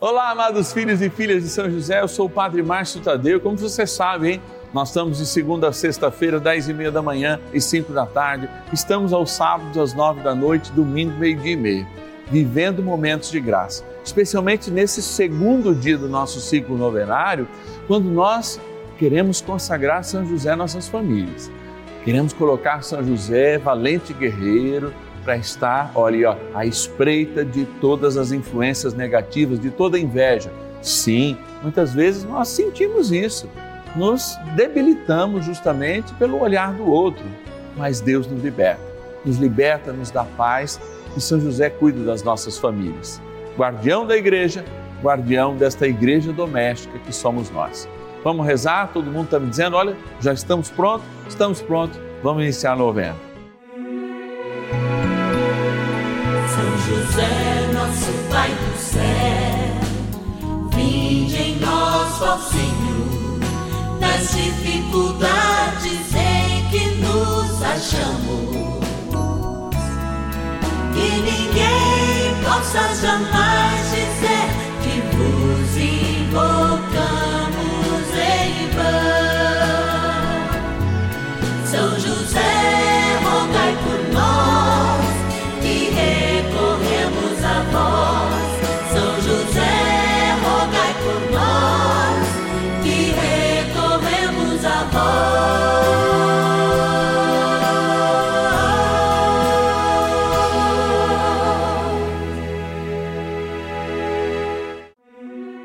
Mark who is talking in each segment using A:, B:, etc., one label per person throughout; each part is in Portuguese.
A: Olá, amados filhos e filhas de São José, eu sou o Padre Márcio Tadeu. Como você sabe, hein? Nós estamos de segunda a sexta-feira, dez e meia da manhã e cinco da tarde. Estamos aos sábados, às nove da noite, domingo, meio-dia e meia, vivendo momentos de graça. Especialmente nesse segundo dia do nosso ciclo novenário, quando nós queremos consagrar São José às nossas famílias. Queremos colocar São José, valente guerreiro, para estar, olha, ó, à espreita de todas as influências negativas, de toda inveja. Sim, muitas vezes nós sentimos isso, nos debilitamos justamente pelo olhar do outro, mas Deus nos liberta, nos liberta, nos dá paz e São José cuida das nossas famílias. Guardião da igreja, guardião desta igreja doméstica que somos nós. Vamos rezar? Todo mundo está me dizendo: olha, já estamos prontos? Estamos prontos, vamos iniciar a novena.
B: José, nosso Pai do céu, vinde em nós, ó Senhor, nas dificuldades em que nos achamos. Que ninguém possa jamais dizer que vos invocamos em vão.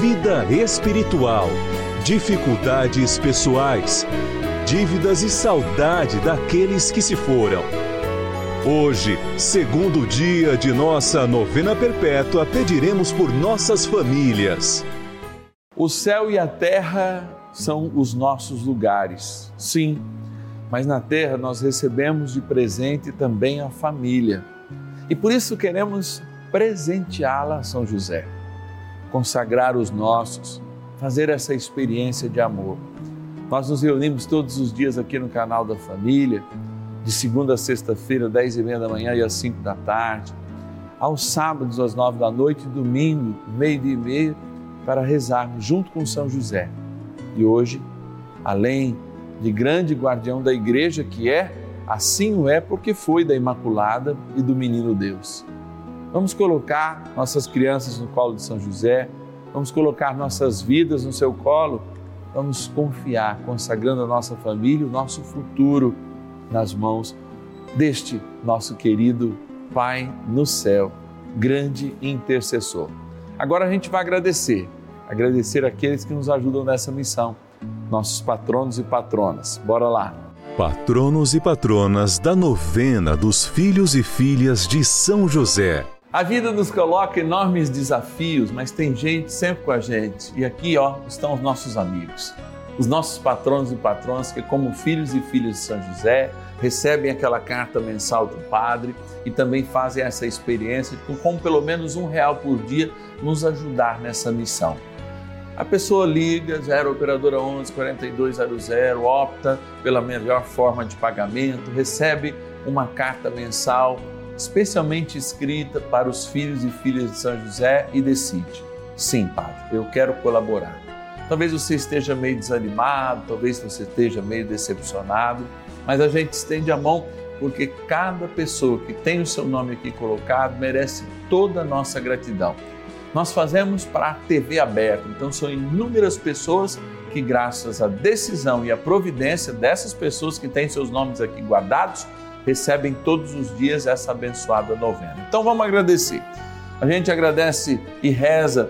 C: vida espiritual, dificuldades pessoais, dívidas e saudade daqueles que se foram. Hoje, segundo dia de nossa novena perpétua, pediremos por nossas famílias.
A: O céu e a terra são os nossos lugares, sim, mas na terra nós recebemos de presente também a família. E por isso queremos presenteá-la São José, consagrar os nossos, fazer essa experiência de amor. Nós nos reunimos todos os dias aqui no canal da família, de segunda a sexta-feira, dez e meia da manhã e às cinco da tarde, aos sábados às nove da noite, domingo, meio-dia e meia, para rezarmos junto com São José. E hoje, além de grande guardião da igreja que é, assim o é porque foi da Imaculada e do Menino Deus. Vamos colocar nossas crianças no colo de São José, vamos colocar nossas vidas no seu colo, vamos confiar, consagrando a nossa família, o nosso futuro nas mãos deste nosso querido Pai no céu, grande intercessor. Agora a gente vai agradecer, agradecer aqueles que nos ajudam nessa missão, nossos patronos e patronas. Bora lá.
C: Patronos e patronas da novena dos filhos e filhas de São José.
A: A vida nos coloca enormes desafios, mas tem gente sempre com a gente. E aqui, ó, estão os nossos amigos, os nossos patronos e patronas que, como filhos e filhas de São José, recebem aquela carta mensal do Padre e também fazem essa experiência com pelo menos um real por dia nos ajudar nessa missão. A pessoa liga, 0 operadora 11 4200, opta pela melhor forma de pagamento, recebe uma carta mensal especialmente escrita para os filhos e filhas de São José e decide: sim, Padre, eu quero colaborar. Talvez você esteja meio desanimado, talvez você esteja meio decepcionado, mas a gente estende a mão porque cada pessoa que tem o seu nome aqui colocado merece toda a nossa gratidão. Nós fazemos para a TV aberta, então são inúmeras pessoas que, graças à decisão e à providência dessas pessoas que têm seus nomes aqui guardados, recebem todos os dias essa abençoada novena. Então vamos agradecer. A gente agradece e reza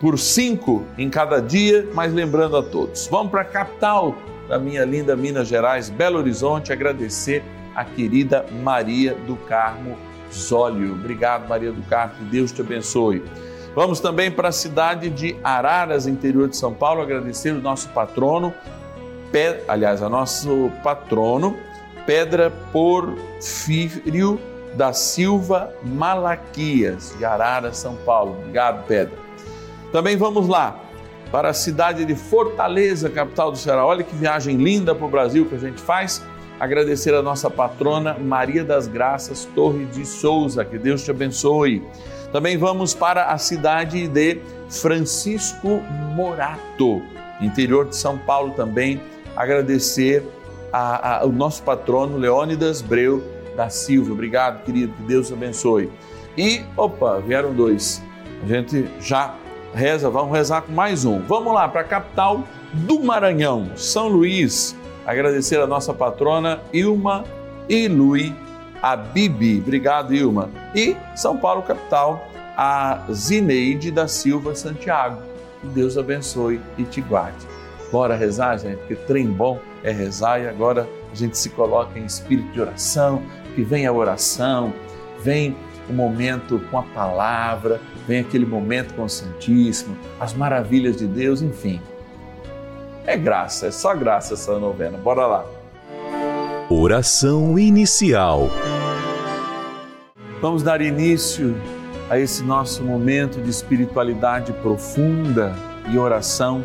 A: por cinco em cada dia, mas lembrando a todos. Vamos para a capital da minha linda Minas Gerais, Belo Horizonte, agradecer a querida Maria do Carmo Zólio. Obrigado, Maria do Carmo, que Deus te abençoe. Vamos também para a cidade de Araras, interior de São Paulo, agradecer o nosso patrono, aliás, a nosso patrono, Pedra Porfírio da Silva Malaquias, de Araras, São Paulo. Obrigado, Pedra. Também vamos lá para a cidade de Fortaleza, capital do Ceará. Olha que viagem linda para o Brasil que a gente faz. Agradecer a nossa patrona Maria das Graças Torre de Souza. Que Deus te abençoe. Também vamos para a cidade de Francisco Morato, interior de São Paulo também. Agradecer ao nosso patrono Leônidas Breu da Silva. Obrigado, querido. Que Deus abençoe. E, opa, vieram dois. A gente já reza, vamos rezar com mais um. Vamos lá para a capital do Maranhão, São Luís. Agradecer a nossa patrona Ilma Ilui Abibi. Obrigado, Ilma. E São Paulo, capital, a Zineide da Silva Santiago. Que Deus abençoe e te guarde. Bora rezar, gente, porque trem bom é rezar e agora a gente se coloca em espírito de oração, que vem a oração, vem o momento com a palavra, vem aquele momento com o Santíssimo, as maravilhas de Deus, enfim. É graça, é só graça essa novena. Bora lá.
C: Oração inicial.
A: Vamos dar início a esse nosso momento de espiritualidade profunda e oração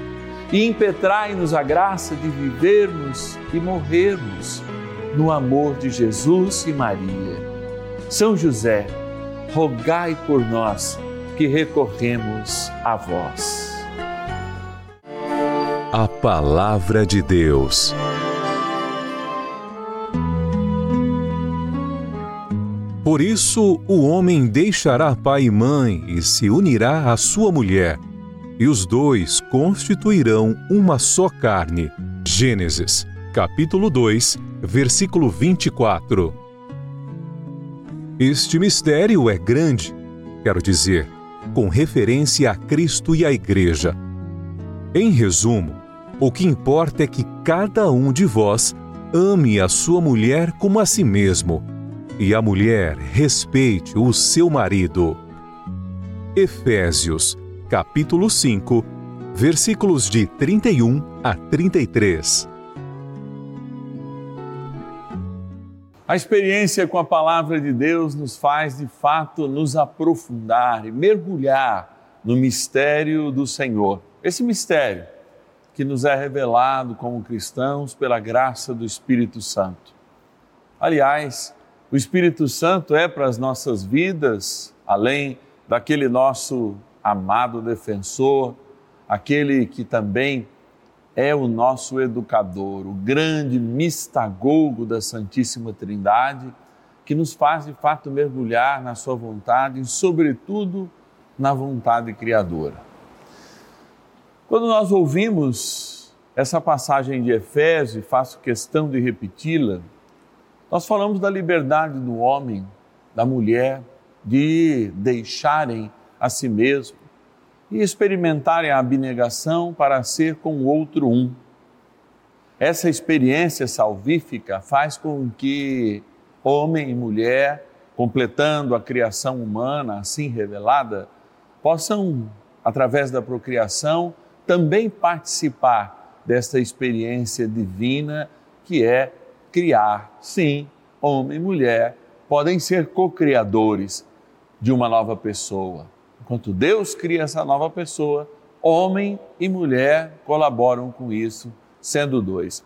A: e impetrai-nos a graça de vivermos e morrermos no amor de Jesus e Maria são José, rogai por nós que recorremos a vós.
C: A Palavra de Deus. Por isso, o homem deixará pai e mãe e se unirá à sua mulher, e os dois constituirão uma só carne. Gênesis, capítulo 2, versículo 24. Este mistério é grande, quero dizer, com referência a Cristo e a Igreja. Em resumo, o que importa é que cada um de vós ame a sua mulher como a si mesmo, e a mulher respeite o seu marido. Efésios, capítulo 5, versículos de 31 a 33.
A: A experiência com a palavra de Deus nos faz, de fato, nos aprofundar e mergulhar no mistério do Senhor. Esse mistério que nos é revelado como cristãos pela graça do Espírito Santo. Aliás, o Espírito Santo é para as nossas vidas, além daquele nosso amado defensor, aquele que também é o nosso educador, o grande mistagogo da Santíssima Trindade, que nos faz de fato mergulhar na Sua vontade e, sobretudo, na vontade criadora. Quando nós ouvimos essa passagem de Efésios, e faço questão de repeti-la, nós falamos da liberdade do homem, da mulher, de deixarem a si mesmo e experimentarem a abnegação para ser com o outro um. Essa experiência salvífica faz com que homem e mulher, completando a criação humana assim revelada, possam, através da procriação, também participar desta experiência divina que é criar. Sim, homem e mulher podem ser co-criadores de uma nova pessoa. Enquanto Deus cria essa nova pessoa, homem e mulher colaboram com isso, sendo dois.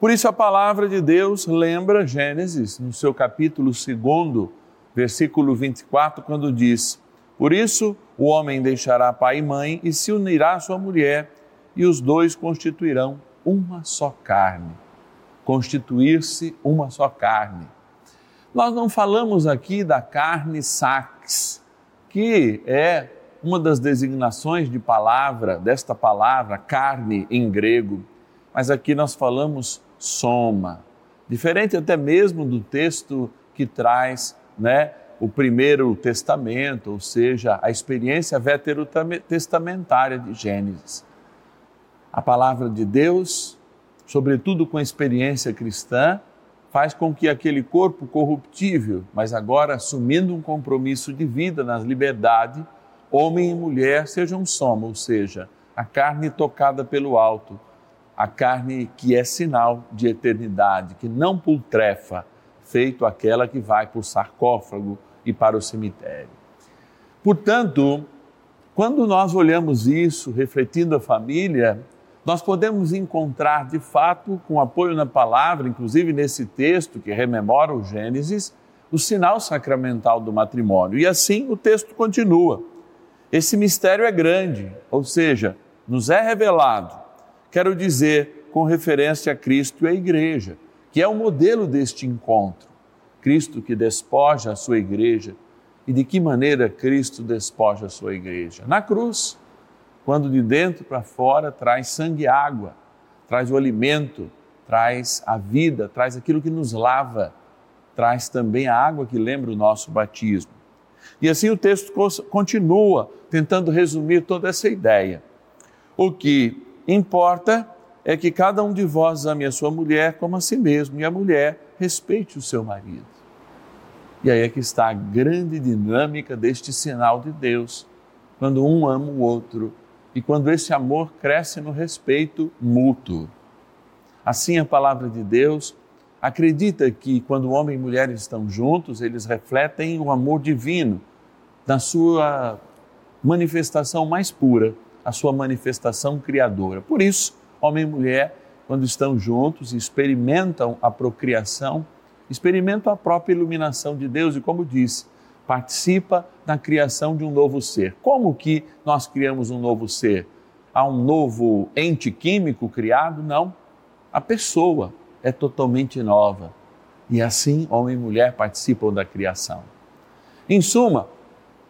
A: Por isso a palavra de Deus lembra Gênesis, no seu capítulo 2, versículo 24, quando diz: Por isso o homem deixará pai e mãe e se unirá à sua mulher, e os dois constituirão uma só carne. Constituir-se uma só carne. Nós não falamos aqui da carne sax, que é uma das designações de palavra, desta palavra, carne em grego, mas aqui nós falamos soma, diferente até mesmo do texto que traz, né, o primeiro testamento, ou seja, a experiência veterotestamentária de Gênesis. A palavra de Deus, sobretudo com a experiência cristã, faz com que aquele corpo corruptível, mas agora assumindo um compromisso de vida na liberdade, homem e mulher sejam soma, ou seja, a carne tocada pelo alto, a carne que é sinal de eternidade, que não pultrefa, feito aquela que vai para o sarcófago e para o cemitério. Portanto, quando nós olhamos isso, refletindo a família, nós podemos encontrar de fato, com apoio na palavra, inclusive nesse texto que rememora o Gênesis, o sinal sacramental do matrimônio. E assim o texto continua. Esse mistério é grande, ou seja, nos é revelado, quero dizer, com referência a Cristo e a Igreja, que é o modelo deste encontro. Cristo que despoja a sua igreja. E de que maneira Cristo despoja a sua igreja? Na cruz quando de dentro para fora traz sangue e água, traz o alimento, traz a vida, traz aquilo que nos lava, traz também a água que lembra o nosso batismo. E assim o texto continua tentando resumir toda essa ideia. O que importa é que cada um de vós ame a sua mulher como a si mesmo e a mulher respeite o seu marido. E aí é que está a grande dinâmica deste sinal de Deus, quando um ama o outro e quando esse amor cresce no respeito mútuo. Assim, a palavra de Deus acredita que quando homem e mulher estão juntos, eles refletem o amor divino na sua manifestação mais pura, a sua manifestação criadora. Por isso, homem e mulher, quando estão juntos experimentam a procriação, experimentam a própria iluminação de Deus e, como disse, participa na criação de um novo ser. Como que nós criamos um novo ser? Há um novo ente químico criado? Não. A pessoa é totalmente nova. E assim, homem e mulher participam da criação. Em suma,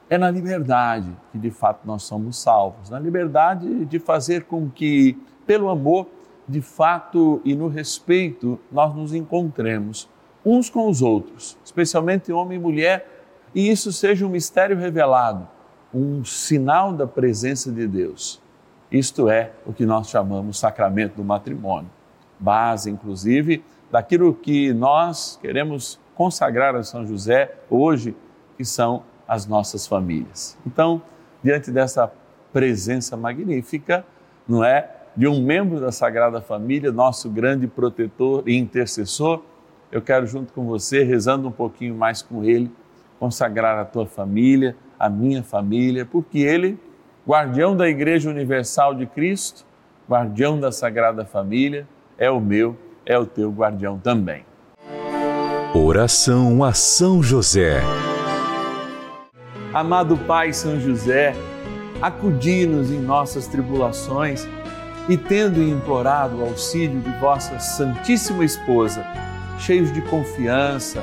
A: é na liberdade que de fato nós somos salvos, na liberdade de fazer com que, pelo amor, de fato e no respeito, nós nos encontremos uns com os outros, especialmente homem e mulher e isso seja um mistério revelado, um sinal da presença de Deus. Isto é o que nós chamamos sacramento do matrimônio, base, inclusive, daquilo que nós queremos consagrar a São José hoje, que são as nossas famílias. Então, diante dessa presença magnífica, não é? De um membro da Sagrada Família, nosso grande protetor e intercessor, eu quero, junto com você, rezando um pouquinho mais com ele, consagrar a tua família, a minha família, porque Ele, guardião da Igreja Universal de Cristo, guardião da Sagrada Família, é o meu, é o teu guardião também.
C: Oração a São José.
A: Amado Pai São José, acudi-nos em nossas tribulações e tendo implorado o auxílio de vossa Santíssima Esposa, cheios de confiança,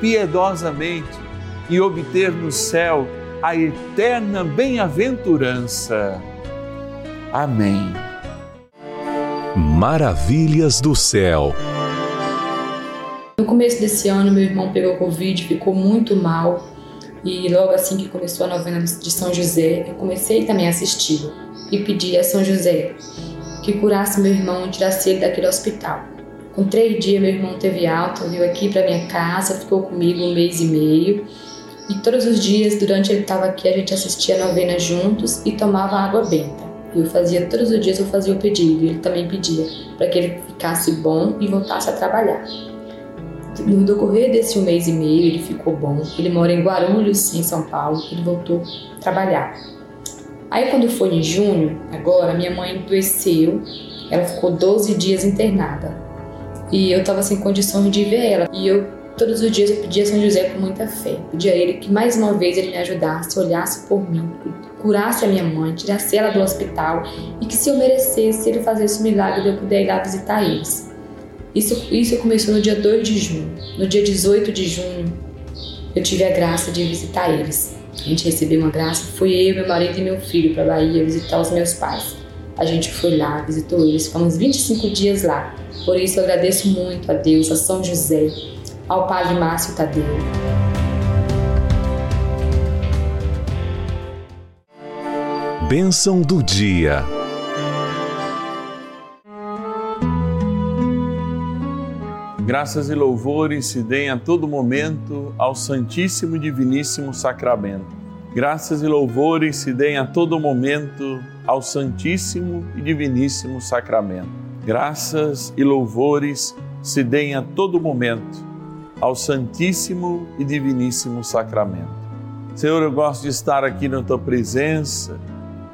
A: piedosamente e obter no céu a eterna bem-aventurança. Amém.
C: Maravilhas do céu.
D: No começo desse ano, meu irmão pegou Covid, ficou muito mal. E logo assim que começou a novena de São José, eu comecei também a assisti-lo e pedi a São José que curasse meu irmão e tirasse ele daquele hospital. Com três dias, meu irmão teve alta, veio aqui para minha casa, ficou comigo um mês e meio e todos os dias, durante ele estava aqui, a gente assistia a novena juntos e tomava água benta. Eu fazia todos os dias, eu fazia o pedido, e ele também pedia para que ele ficasse bom e voltasse a trabalhar. No decorrer desse um mês e meio, ele ficou bom. Ele mora em Guarulhos, em São Paulo. Ele voltou a trabalhar. Aí, quando foi em junho, agora, minha mãe adoeceu. Ela ficou 12 dias internada. E eu estava sem condições de ver ela. E eu Todos os dias eu pedia a São José com muita fé. Pedia a ele que mais uma vez ele me ajudasse, olhasse por mim, curasse a minha mãe, tirasse ela do hospital e que se eu merecesse, ele fazesse o milagre de eu poder ir lá visitar eles. Isso, isso começou no dia 2 de junho. No dia 18 de junho, eu tive a graça de visitar eles. A gente recebeu uma graça, fui eu, meu marido e meu filho para Bahia visitar os meus pais. A gente foi lá, visitou eles, ficamos 25 dias lá. Por isso eu agradeço muito a Deus, a São José, ao Padre Márcio Tadeu.
C: Bênção do dia.
A: Graças e louvores se deem a todo momento ao Santíssimo e Diviníssimo Sacramento. Graças e louvores se deem a todo momento ao Santíssimo e Diviníssimo Sacramento. Graças e louvores se deem a todo momento ao Santíssimo e Diviníssimo Sacramento. Senhor, eu gosto de estar aqui na tua presença,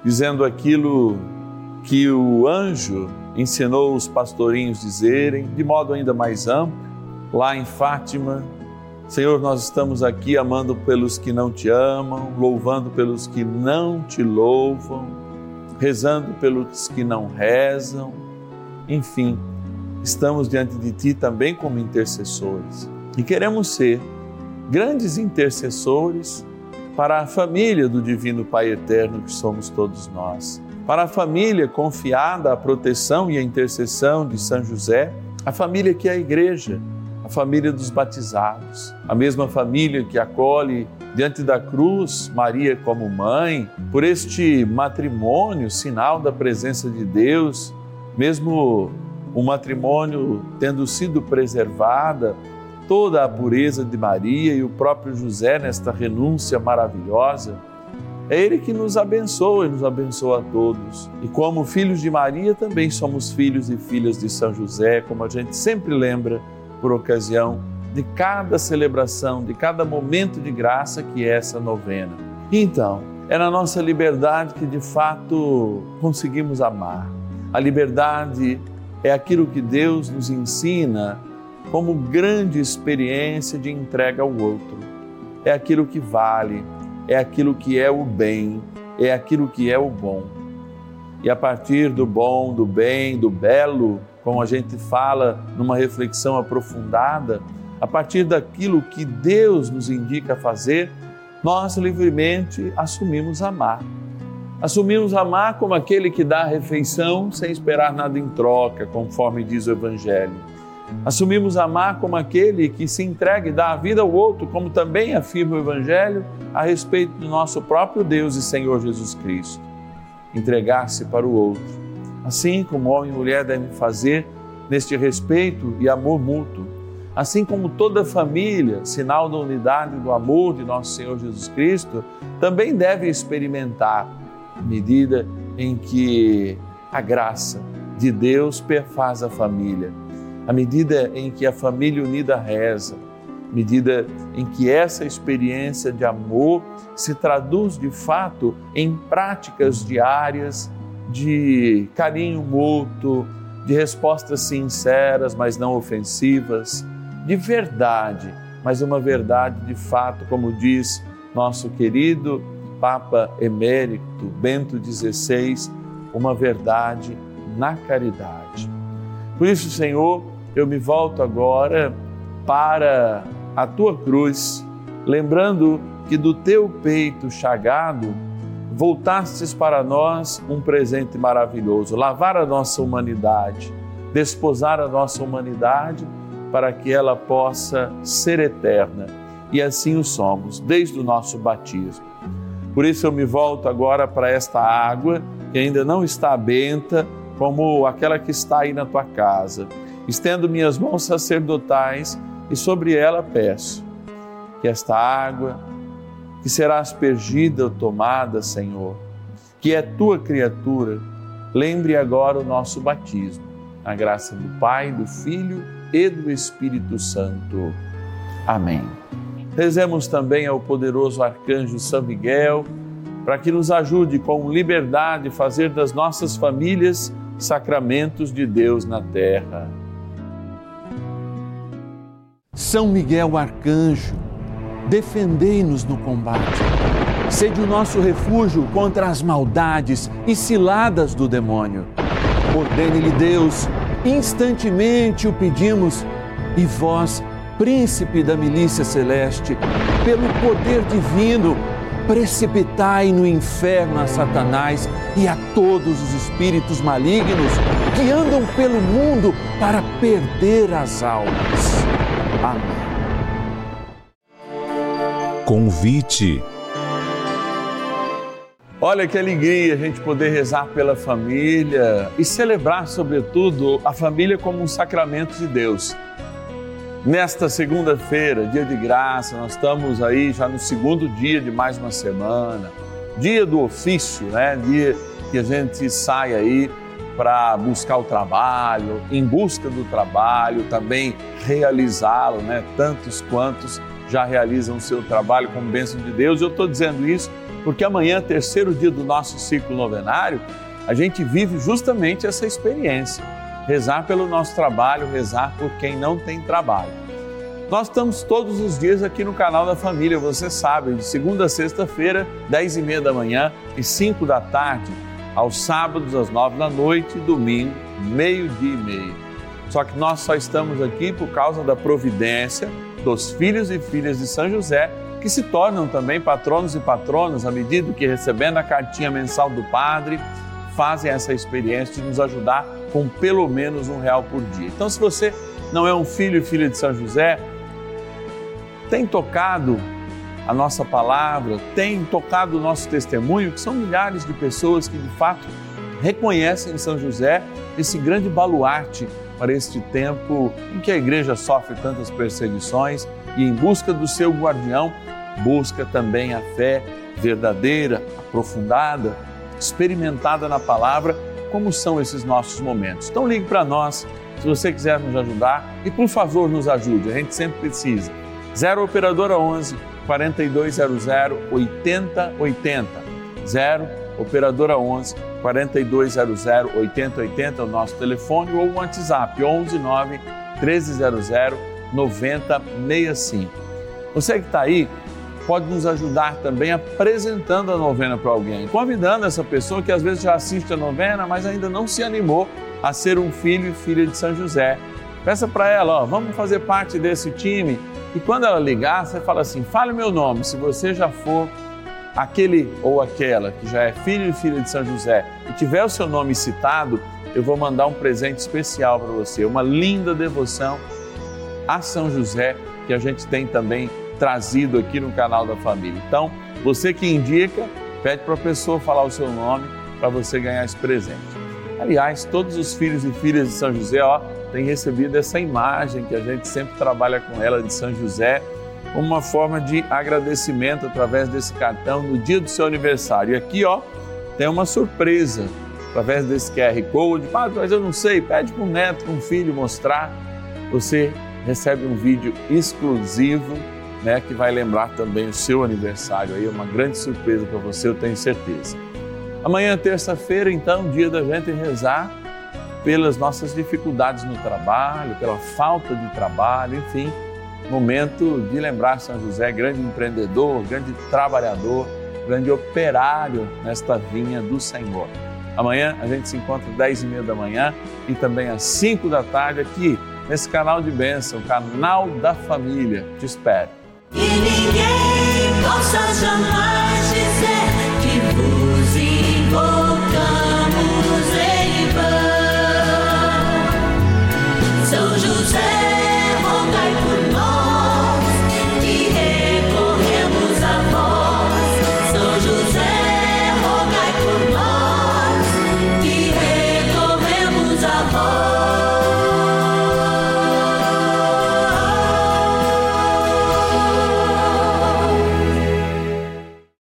A: dizendo aquilo que o anjo ensinou os pastorinhos dizerem, de modo ainda mais amplo, lá em Fátima. Senhor, nós estamos aqui amando pelos que não te amam, louvando pelos que não te louvam, rezando pelos que não rezam. Enfim, estamos diante de ti também como intercessores. E queremos ser grandes intercessores para a família do Divino Pai Eterno que somos todos nós. Para a família confiada à proteção e à intercessão de São José, a família que é a igreja, a família dos batizados, a mesma família que acolhe diante da cruz Maria como mãe, por este matrimônio, sinal da presença de Deus, mesmo o matrimônio tendo sido preservada toda a pureza de Maria e o próprio José nesta renúncia maravilhosa. É Ele que nos abençoa e nos abençoa a todos. E como filhos de Maria, também somos filhos e filhas de São José, como a gente sempre lembra por ocasião de cada celebração, de cada momento de graça que é essa novena. Então, é na nossa liberdade que de fato conseguimos amar. A liberdade é aquilo que Deus nos ensina como grande experiência de entrega ao outro. É aquilo que vale, é aquilo que é o bem, é aquilo que é o bom. E a partir do bom, do bem, do belo, como a gente fala numa reflexão aprofundada, a partir daquilo que Deus nos indica fazer, nós livremente assumimos amar. Assumimos amar como aquele que dá a refeição sem esperar nada em troca, conforme diz o Evangelho. Assumimos amar como aquele que se entrega e dá a vida ao outro, como também afirma o Evangelho a respeito do nosso próprio Deus e Senhor Jesus Cristo. Entregar-se para o outro, assim como homem e mulher devem fazer neste respeito e amor mútuo assim como toda família, sinal da unidade e do amor de nosso Senhor Jesus Cristo, também deve experimentar medida em que a graça de Deus perfaz a família, à medida em que a família unida reza, medida em que essa experiência de amor se traduz de fato em práticas diárias de carinho mútuo, de respostas sinceras, mas não ofensivas, de verdade, mas uma verdade de fato, como diz nosso querido Papa Emérito Bento XVI, uma verdade na caridade. Por isso, Senhor, eu me volto agora para a tua cruz, lembrando que do teu peito chagado voltastes para nós um presente maravilhoso, lavar a nossa humanidade, desposar a nossa humanidade para que ela possa ser eterna. E assim o somos, desde o nosso batismo. Por isso eu me volto agora para esta água que ainda não está benta, como aquela que está aí na tua casa. Estendo minhas mãos sacerdotais e sobre ela peço que esta água, que será aspergida ou tomada, Senhor, que é tua criatura, lembre agora o nosso batismo. A graça do Pai, do Filho e do Espírito Santo. Amém. Rezemos também ao poderoso arcanjo São Miguel, para que nos ajude com liberdade a fazer das nossas famílias sacramentos de Deus na terra.
E: São Miguel arcanjo, defendei-nos no combate. Sede o nosso refúgio contra as maldades e ciladas do demônio. Ordene-lhe Deus instantemente o pedimos, e vós, príncipe da milícia celeste, pelo poder divino, precipitai no inferno a Satanás e a todos os espíritos malignos que andam pelo mundo para perder as almas. Amém.
C: Convite
A: Olha que alegria a gente poder rezar pela família e celebrar, sobretudo, a família como um sacramento de Deus. Nesta segunda-feira, dia de graça, nós estamos aí já no segundo dia de mais uma semana, dia do ofício, né? Dia que a gente sai aí para buscar o trabalho, em busca do trabalho, também realizá-lo, né? Tantos quantos já realizam o seu trabalho como bênção de Deus. Eu estou dizendo isso porque amanhã, terceiro dia do nosso ciclo novenário, a gente vive justamente essa experiência. Rezar pelo nosso trabalho, rezar por quem não tem trabalho. Nós estamos todos os dias aqui no canal da Família, você sabe, de segunda a sexta-feira, dez e meia da manhã e cinco da tarde, aos sábados às nove da noite e domingo, meio-dia e meio. Só que nós só estamos aqui por causa da providência dos filhos e filhas de São José que se tornam também patronos e patronas à medida que recebendo a cartinha mensal do padre, fazem essa experiência de nos ajudar com pelo menos um real por dia. Então, se você não é um filho e filha de São José, tem tocado a nossa palavra, tem tocado o nosso testemunho, que são milhares de pessoas que de fato reconhecem em São José esse grande baluarte para este tempo em que a igreja sofre tantas perseguições e em busca do seu guardião busca também a fé verdadeira, aprofundada, experimentada na palavra, como são esses nossos momentos. Então ligue para nós, se você quiser nos ajudar e por favor nos ajude, a gente sempre precisa. 0 operadora 11 4200 8080. 0 operadora 11 4200 8080 é o nosso telefone ou o WhatsApp 11 9 1300 9065. Você que está aí pode nos ajudar também apresentando a novena para alguém, convidando essa pessoa que às vezes já assiste a novena, mas ainda não se animou a ser um filho e filha de São José. Peça para ela, ó, vamos fazer parte desse time. E quando ela ligar, você fala assim: fale meu nome. Se você já for aquele ou aquela que já é filho e filha de São José e tiver o seu nome citado, eu vou mandar um presente especial para você, uma linda devoção a São José que a gente tem também trazido aqui no canal da família. Então, você que indica, pede para a pessoa falar o seu nome para você ganhar esse presente. Aliás, todos os filhos e filhas de São José, ó, têm recebido essa imagem que a gente sempre trabalha com ela de São José como uma forma de agradecimento através desse cartão no dia do seu aniversário. E aqui, ó, tem uma surpresa através desse QR Code. Padre, mas eu não sei, pede para um neto, para um filho mostrar. Você recebe um vídeo exclusivo, né, que vai lembrar também o seu aniversário. Aí uma grande surpresa para você, eu tenho certeza. Amanhã, terça-feira, então, dia da gente rezar pelas nossas dificuldades no trabalho, pela falta de trabalho, enfim momento de lembrar São José, grande empreendedor, grande trabalhador, grande operário nesta vinha do Senhor. Amanhã a gente se encontra às 10 e meia da manhã e também às 5 da tarde aqui nesse canal de bênção, canal da família. Te espero.
B: E ninguém possa jamais dizer.